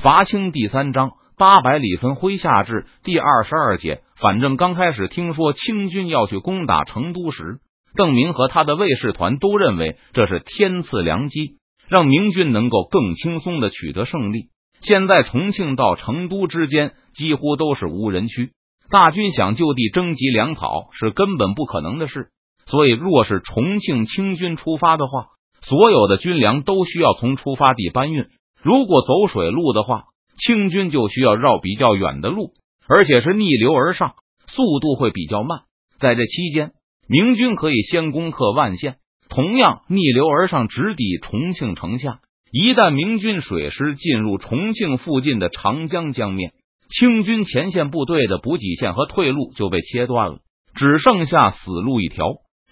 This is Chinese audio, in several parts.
伐清第三章八百里分麾下炙第二十二节。反正刚开始听说清军要去攻打成都时，邓明和他的卫士团都认为这是天赐良机，让明军能够更轻松的取得胜利。现在重庆到成都之间几乎都是无人区，大军想就地征集粮草是根本不可能的事。所以，若是重庆清军出发的话，所有的军粮都需要从出发地搬运。如果走水路的话，清军就需要绕比较远的路，而且是逆流而上，速度会比较慢。在这期间，明军可以先攻克万县，同样逆流而上直抵重庆城下。一旦明军水师进入重庆附近的长江江面，清军前线部队的补给线和退路就被切断了，只剩下死路一条。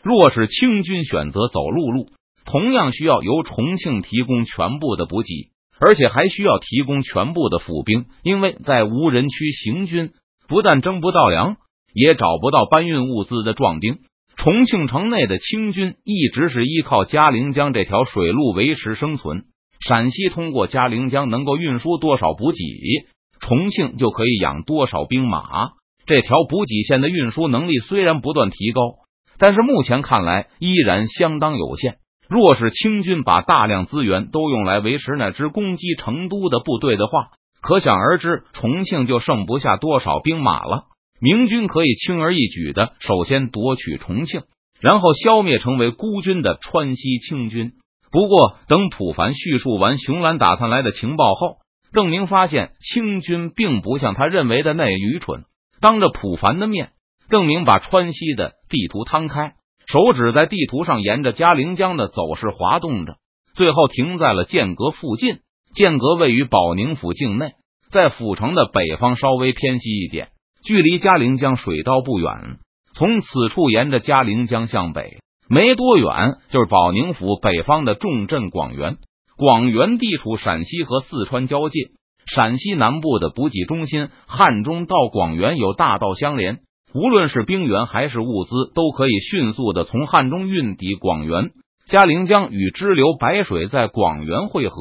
若是清军选择走陆路，同样需要由重庆提供全部的补给，而且还需要提供全部的府兵，因为在无人区行军，不但征不到粮，也找不到搬运物资的壮丁。重庆城内的清军一直是依靠嘉陵江这条水路维持生存。陕西通过嘉陵江能够运输多少补给，重庆就可以养多少兵马。这条补给线的运输能力虽然不断提高，但是目前看来依然相当有限。若是清军把大量资源都用来维持那支攻击成都的部队的话，可想而知，重庆就剩不下多少兵马了。明军可以轻而易举的首先夺取重庆，然后消灭成为孤军的川西清军。不过，等普凡叙述完熊兰打探来的情报后，邓明发现清军并不像他认为的那样愚蠢。当着普凡的面，邓明把川西的地图摊开，手指在地图上沿着嘉陵江的走势滑动着，最后停在了剑阁附近。剑阁位于保宁府境内，在府城的北方稍微偏西一点，距离嘉陵江水道不远。从此处沿着嘉陵江向北。没多远，就是保宁府北方的重镇广元。广元地处陕西和四川交界，陕西南部的补给中心汉中到广元有大道相连，无论是兵员还是物资，都可以迅速的从汉中运抵广元。嘉陵江与支流白水在广元汇合，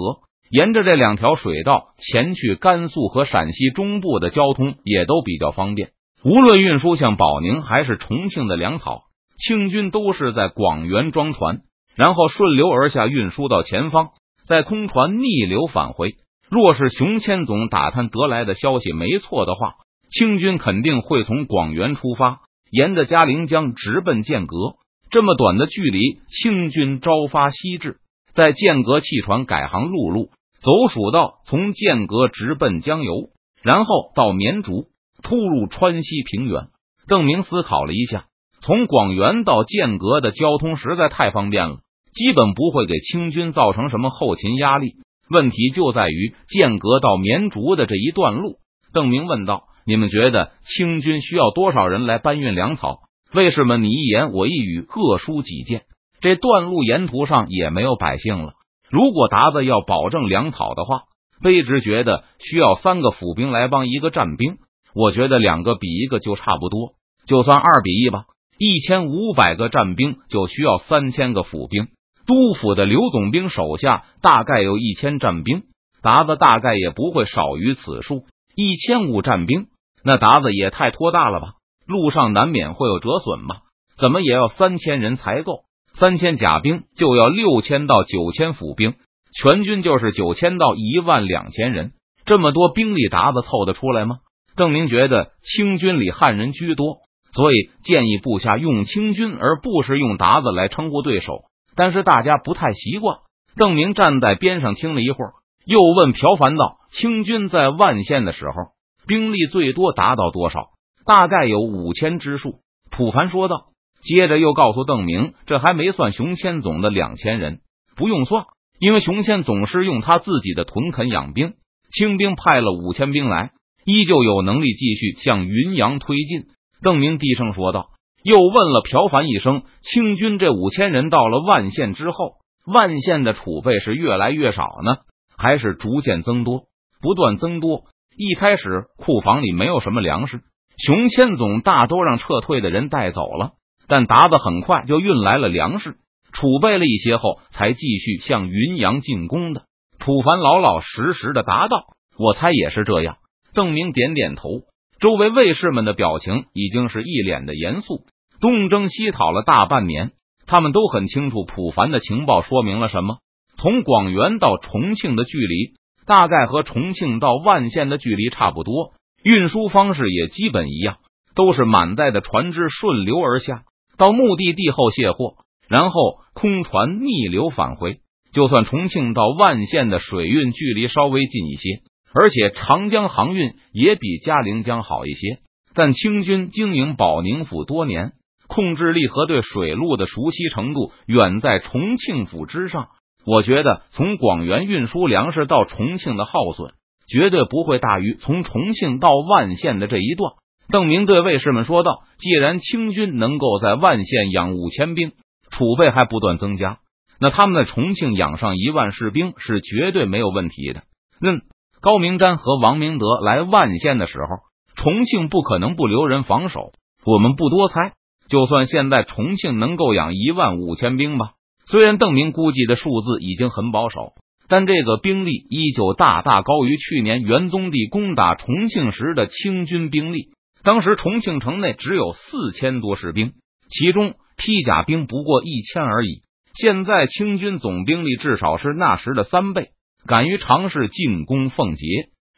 沿着这两条水道前去甘肃和陕西中部的交通也都比较方便。无论运输向保宁还是重庆的粮草。清军都是在广元装船，然后顺流而下运输到前方，在空船逆流返回。若是熊千总打探得来的消息没错的话，清军肯定会从广元出发，沿着嘉陵江直奔剑阁。这么短的距离，清军朝发夕至，在剑阁弃船改行陆路，走蜀道，从剑阁直奔江油，然后到绵竹，突入川西平原。邓明思考了一下。从广元到剑阁的交通实在太方便了，基本不会给清军造成什么后勤压力。问题就在于剑阁到绵竹的这一段路。邓明问道：“你们觉得清军需要多少人来搬运粮草？”卫士们你一言我一语，各抒己见。这段路沿途上也没有百姓了。如果达子要保证粮草的话，卑职觉得需要三个府兵来帮一个战兵。我觉得两个比一个就差不多，就算二比一吧。一千五百个战兵就需要三千个府兵，督府的刘总兵手下大概有一千战兵，达子大概也不会少于此数。一千五战兵，那达子也太拖大了吧？路上难免会有折损吧？怎么也要三千人才够？三千甲兵就要六千到九千府兵，全军就是九千到一万两千人，这么多兵力，达子凑得出来吗？邓明觉得清军里汉人居多。所以建议部下用清军，而不是用达子来称呼对手。但是大家不太习惯。邓明站在边上听了一会儿，又问朴凡道：“清军在万县的时候，兵力最多达到多少？大概有五千之数。”普凡说道。接着又告诉邓明：“这还没算熊千总的两千人，不用算，因为熊千总是用他自己的屯垦养兵。清兵派了五千兵来，依旧有能力继续向云阳推进。”邓明低声说道，又问了朴凡一声：“清军这五千人到了万县之后，万县的储备是越来越少呢，还是逐渐增多？不断增多。一开始库房里没有什么粮食，熊千总大都让撤退的人带走了。但达子很快就运来了粮食，储备了一些后，才继续向云阳进攻的。普凡老老实实的答道：我猜也是这样。邓明点点头，周围卫士们的表情已经是一脸的严肃。东征西讨了大半年，他们都很清楚普凡的情报说明了什么。从广元到重庆的距离，大概和重庆到万县的距离差不多，运输方式也基本一样，都是满载的船只顺流而下，到目的地后卸货，然后空船逆流返回。就算重庆到万县的水运距离稍微近一些，而且长江航运也比嘉陵江好一些，但清军经营保宁府多年，控制力和对水路的熟悉程度远在重庆府之上。我觉得从广元运输粮食到重庆的耗损，绝对不会大于从重庆到万县的这一段。邓明对卫士们说道：“既然清军能够在万县养五千兵，储备还不断增加。”那他们在重庆养上一万士兵是绝对没有问题的。嗯，高明瞻和王明德来万县的时候，重庆不可能不留人防守。我们不多猜，就算现在重庆能够养一万五千兵吧。虽然邓明估计的数字已经很保守，但这个兵力依旧大大高于去年元宗帝攻打重庆时的清军兵力。当时重庆城内只有四千多士兵，其中披甲兵不过一千而已。现在清军总兵力至少是那时的三倍，敢于尝试进攻奉节，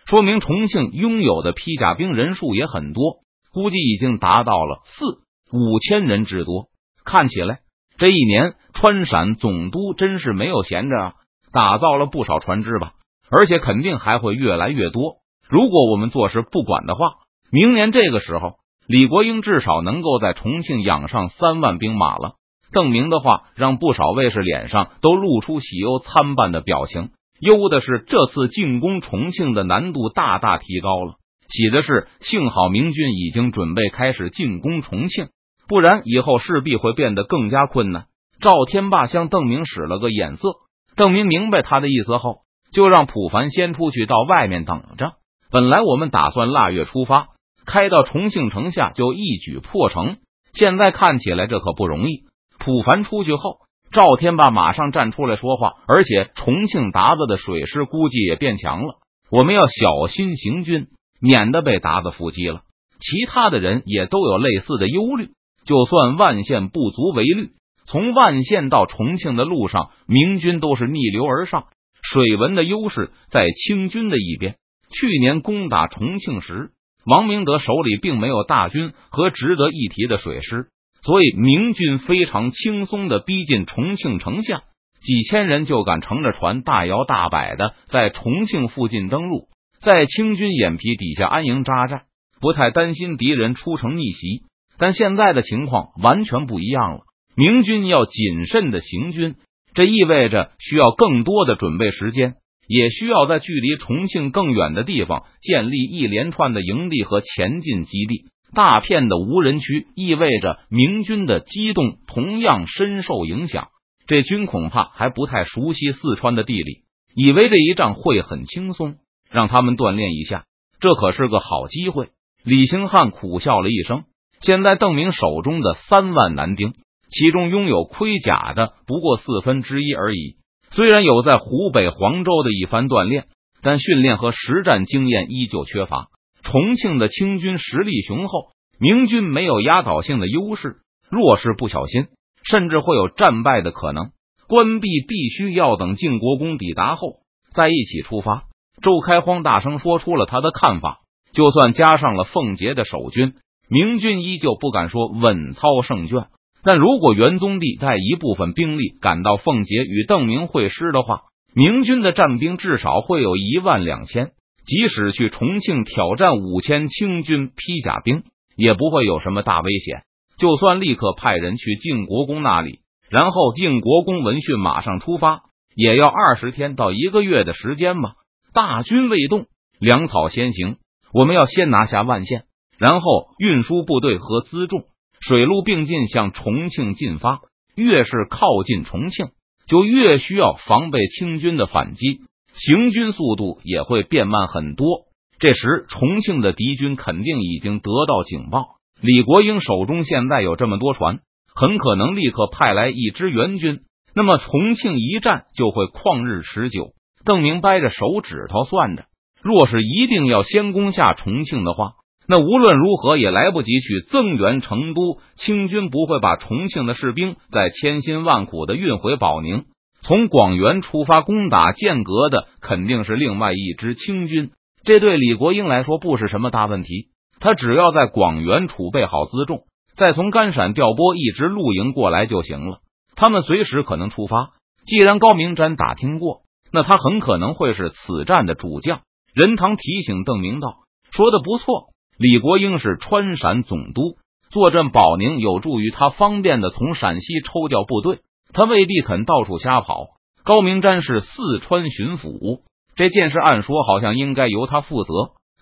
说明重庆拥有的披甲兵人数也很多，估计已经达到了四五千人之多。看起来这一年川陕总督真是没有闲着啊，打造了不少船只吧，而且肯定还会越来越多。如果我们坐视不管的话，明年这个时候，李国英至少能够在重庆养上三万兵马了。邓明的话让不少卫士脸上都露出喜忧参半的表情。忧的是这次进攻重庆的难度大大提高了；喜的是幸好明军已经准备开始进攻重庆，不然以后势必会变得更加困难。赵天霸向邓明使了个眼色，邓明明白他的意思后，就让普凡先出去到外面等着。本来我们打算腊月出发，开到重庆城下就一举破城，现在看起来这可不容易。普凡出去后，赵天霸马上站出来说话，而且重庆达子的水师估计也变强了。我们要小心行军，免得被达子伏击了。其他的人也都有类似的忧虑。就算万县不足为虑，从万县到重庆的路上，明军都是逆流而上，水文的优势在清军的一边。去年攻打重庆时，王明德手里并没有大军和值得一提的水师。所以，明军非常轻松的逼近重庆城下，几千人就敢乘着船大摇大摆的在重庆附近登陆，在清军眼皮底下安营扎寨，不太担心敌人出城逆袭。但现在的情况完全不一样了，明军要谨慎的行军，这意味着需要更多的准备时间，也需要在距离重庆更远的地方建立一连串的营地和前进基地。大片的无人区意味着明军的机动同样深受影响。这军恐怕还不太熟悉四川的地理，以为这一仗会很轻松，让他们锻炼一下，这可是个好机会。李兴汉苦笑了一声。现在邓明手中的三万男丁，其中拥有盔甲的不过四分之一而已。虽然有在湖北黄州的一番锻炼，但训练和实战经验依旧缺乏。重庆的清军实力雄厚，明军没有压倒性的优势。若是不小心，甚至会有战败的可能。关闭必须要等晋国公抵达后再一起出发。周开荒大声说出了他的看法。就算加上了奉节的守军，明军依旧不敢说稳操胜券。但如果元宗帝带一部分兵力赶到奉节与邓明会师的话，明军的战兵至少会有一万两千。即使去重庆挑战五千清军披甲兵，也不会有什么大危险。就算立刻派人去晋国公那里，然后晋国公闻讯马上出发，也要二十天到一个月的时间吧。大军未动，粮草先行。我们要先拿下万县，然后运输部队和辎重，水陆并进向重庆进发。越是靠近重庆，就越需要防备清军的反击。行军速度也会变慢很多。这时，重庆的敌军肯定已经得到警报。李国英手中现在有这么多船，很可能立刻派来一支援军。那么，重庆一战就会旷日持久。邓明掰着手指头算着，若是一定要先攻下重庆的话，那无论如何也来不及去增援成都。清军不会把重庆的士兵再千辛万苦的运回保宁。从广元出发攻打剑阁的肯定是另外一支清军，这对李国英来说不是什么大问题。他只要在广元储备好辎重，再从甘陕调拨一支露营过来就行了。他们随时可能出发。既然高明瞻打听过，那他很可能会是此战的主将。任堂提醒邓明道：“说的不错，李国英是川陕总督，坐镇保宁有助于他方便的从陕西抽调部队。他未必肯到处瞎跑。高明瞻是四川巡抚，这件事按说好像应该由他负责。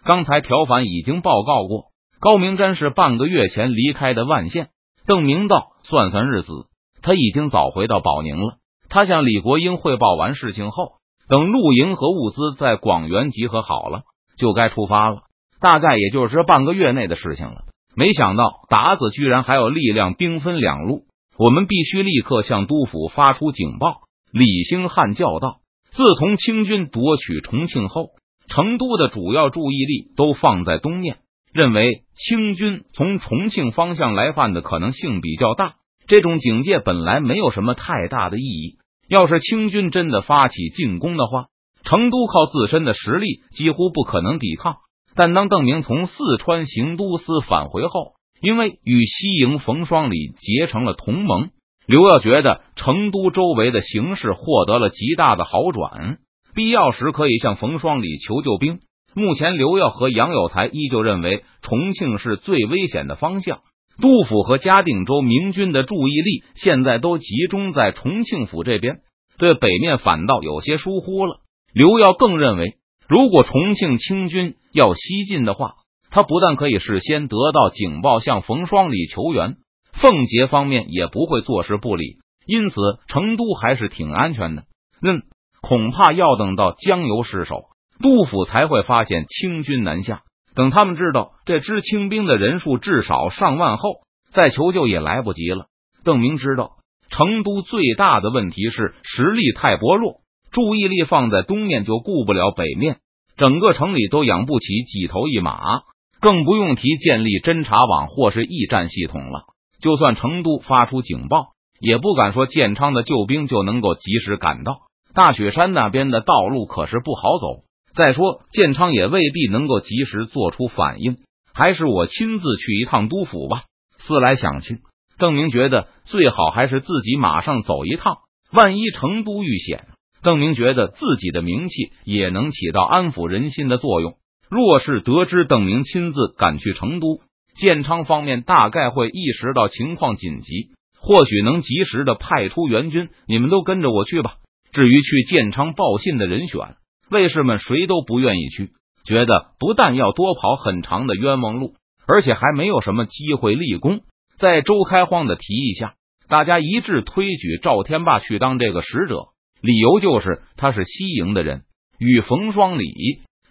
刚才朴凡已经报告过，高明瞻是半个月前离开的万县。邓明道：算算日子，他已经早回到保宁了。”他向李国英汇报完事情后，等露营和物资在广元集合好了，就该出发了。大概也就是半个月内的事情了。没想到达子居然还有力量兵分两路，我们必须立刻向督府发出警报。李兴汉叫道：“自从清军夺取重庆后，成都的主要注意力都放在东面，认为清军从重庆方向来犯的可能性比较大。这种警戒本来没有什么太大的意义。”要是清军真的发起进攻的话，成都靠自身的实力几乎不可能抵抗。但当邓明从四川行都司返回后，因为与西营冯双礼结成了同盟，刘耀觉得成都周围的形势获得了极大的好转，必要时可以向冯双礼求救兵。目前，刘耀和杨有才依旧认为重庆是最危险的方向。杜甫和嘉定州明军的注意力现在都集中在重庆府这边，对北面反倒有些疏忽了。刘耀更认为，如果重庆清军要西进的话，他不但可以事先得到警报，向冯双礼求援，奉节方面也不会坐视不理，因此成都还是挺安全的。嗯，恐怕要等到江油失守，杜甫才会发现清军南下。等他们知道这支清兵的人数至少上万后，再求救也来不及了。邓明知道成都最大的问题是实力太薄弱，注意力放在东面就顾不了北面，整个城里都养不起几头一马，更不用提建立侦察网或是驿站系统了。就算成都发出警报，也不敢说建昌的救兵就能够及时赶到。大雪山那边的道路可是不好走。再说，建昌也未必能够及时做出反应，还是我亲自去一趟督府吧。思来想去，邓明觉得最好还是自己马上走一趟。万一成都遇险，邓明觉得自己的名气也能起到安抚人心的作用。若是得知邓明亲自赶去成都，建昌方面大概会意识到情况紧急，或许能及时的派出援军。你们都跟着我去吧。至于去建昌报信的人选。卫士们谁都不愿意去，觉得不但要多跑很长的冤枉路，而且还没有什么机会立功。在周开荒的提议下，大家一致推举赵天霸去当这个使者，理由就是他是西营的人，与冯双礼、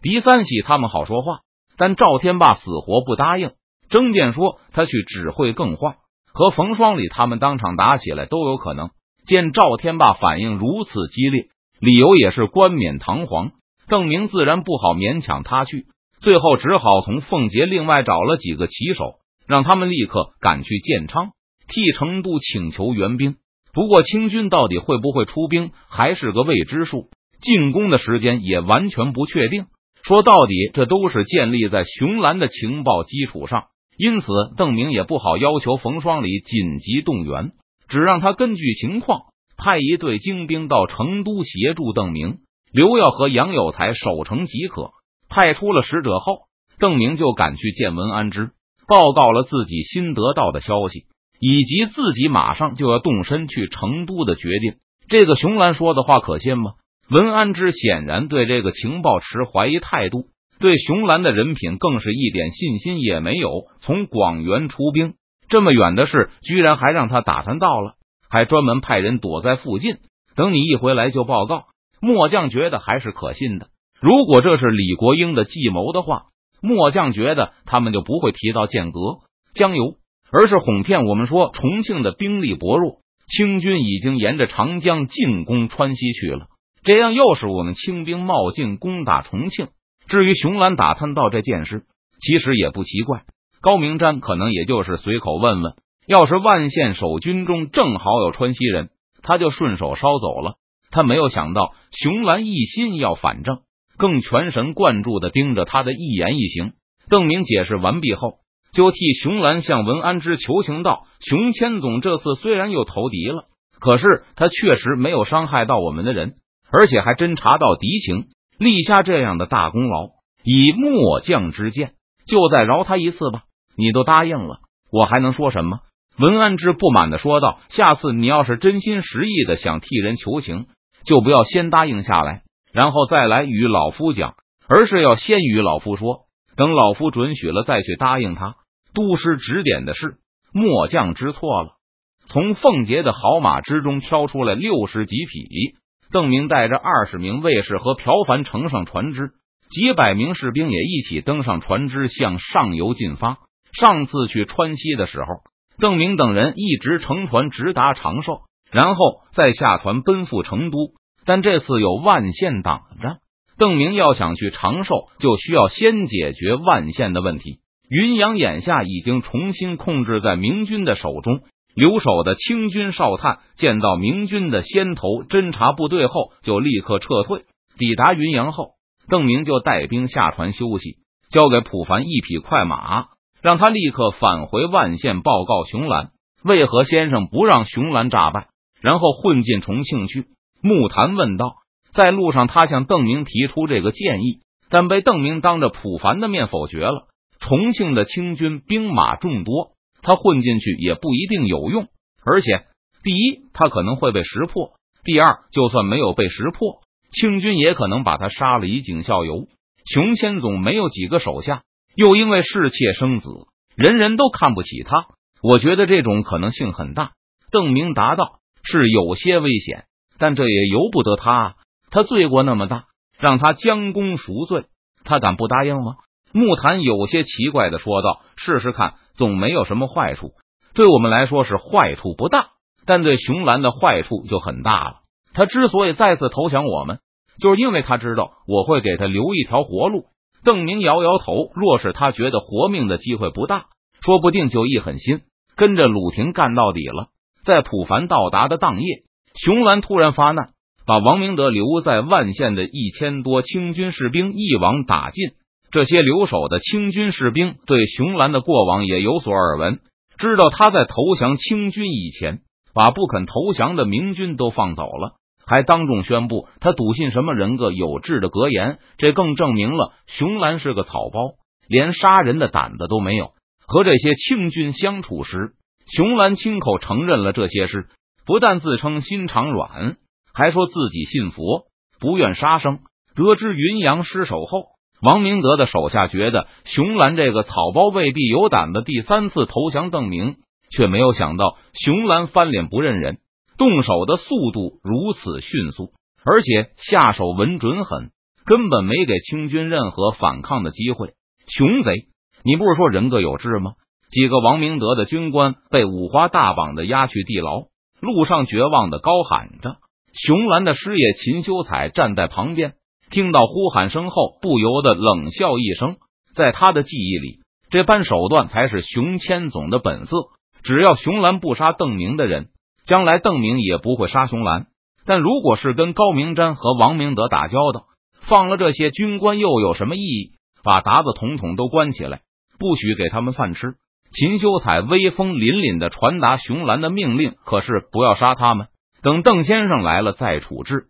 狄三喜他们好说话。但赵天霸死活不答应，争辩说他去只会更坏，和冯双礼他们当场打起来都有可能。见赵天霸反应如此激烈。理由也是冠冕堂皇，邓明自然不好勉强他去，最后只好从凤节另外找了几个骑手，让他们立刻赶去建昌，替成都请求援兵。不过清军到底会不会出兵，还是个未知数，进攻的时间也完全不确定。说到底，这都是建立在熊兰的情报基础上，因此邓明也不好要求冯双礼紧急动员，只让他根据情况。派一队精兵到成都协助邓明、刘耀和杨有才守城即可。派出了使者后，邓明就赶去见文安之，报告了自己新得到的消息，以及自己马上就要动身去成都的决定。这个熊兰说的话可信吗？文安之显然对这个情报持怀疑态度，对熊兰的人品更是一点信心也没有。从广元出兵这么远的事，居然还让他打探到了。还专门派人躲在附近，等你一回来就报告。末将觉得还是可信的。如果这是李国英的计谋的话，末将觉得他们就不会提到剑阁、江油，而是哄骗我们说重庆的兵力薄弱，清军已经沿着长江进攻川西去了。这样又是我们清兵冒进攻打重庆，至于熊兰打探到这件事，其实也不奇怪。高明瞻可能也就是随口问问，要是万县守军中正好有川西人，他就顺手捎走了。他没有想到熊兰一心要反正，更全神贯注的盯着他的一言一行。邓明解释完毕后，就替熊兰向文安之求情道：“熊千总这次虽然又投敌了，可是他确实没有伤害到我们的人，而且还侦查到敌情，立下这样的大功劳。以末将之见，就再饶他一次吧。你都答应了，我还能说什么？”文安之不满的说道：“下次你要是真心实意的想替人求情。”就不要先答应下来，然后再来与老夫讲，而是要先与老夫说，等老夫准许了再去答应他。都师指点的是，末将知错了。从凤杰的好马之中挑出来六十几匹，邓明带着二十名卫士和朴凡乘上船只，几百名士兵也一起登上船只，向上游进发。上次去川西的时候，邓明等人一直乘船直达长寿。然后再下船奔赴成都，但这次有万县挡着。邓明要想去长寿，就需要先解决万县的问题。云阳眼下已经重新控制在明军的手中。留守的清军哨探见到明军的先头侦察部队后，就立刻撤退。抵达云阳后，邓明就带兵下船休息，交给普凡一匹快马，让他立刻返回万县报告熊兰。为何先生不让熊兰诈败？然后混进重庆去。木坛问道：“在路上，他向邓明提出这个建议，但被邓明当着普凡的面否决了。重庆的清军兵马众多，他混进去也不一定有用。而且，第一，他可能会被识破；第二，就算没有被识破，清军也可能把他杀了以儆效尤。熊千总没有几个手下，又因为侍妾生子，人人都看不起他。我觉得这种可能性很大。”邓明答道。是有些危险，但这也由不得他。他罪过那么大，让他将功赎罪，他敢不答应吗？木檀有些奇怪的说道：“试试看，总没有什么坏处。对我们来说是坏处不大，但对熊兰的坏处就很大了。他之所以再次投降我们，就是因为他知道我会给他留一条活路。”邓明摇摇头，若是他觉得活命的机会不大，说不定就一狠心跟着鲁廷干到底了。在普凡到达的当夜，熊兰突然发难，把王明德留在万县的一千多清军士兵一网打尽。这些留守的清军士兵对熊兰的过往也有所耳闻，知道他在投降清军以前，把不肯投降的明军都放走了，还当众宣布他笃信什么人格有志的格言。这更证明了熊兰是个草包，连杀人的胆子都没有。和这些清军相处时。熊兰亲口承认了这些事，不但自称心肠软，还说自己信佛，不愿杀生。得知云阳失守后，王明德的手下觉得熊兰这个草包未必有胆子第三次投降邓明，却没有想到熊兰翻脸不认人，动手的速度如此迅速，而且下手稳准狠，根本没给清军任何反抗的机会。熊贼，你不是说人各有志吗？几个王明德的军官被五花大绑的押去地牢，路上绝望的高喊着。熊兰的师爷秦修彩站在旁边，听到呼喊声后，不由得冷笑一声。在他的记忆里，这般手段才是熊千总的本色。只要熊兰不杀邓明的人，将来邓明也不会杀熊兰。但如果是跟高明瞻和王明德打交道，放了这些军官又有什么意义？把达子统统都关起来，不许给他们饭吃。秦修彩威风凛凛的传达熊兰的命令，可是不要杀他们，等邓先生来了再处置。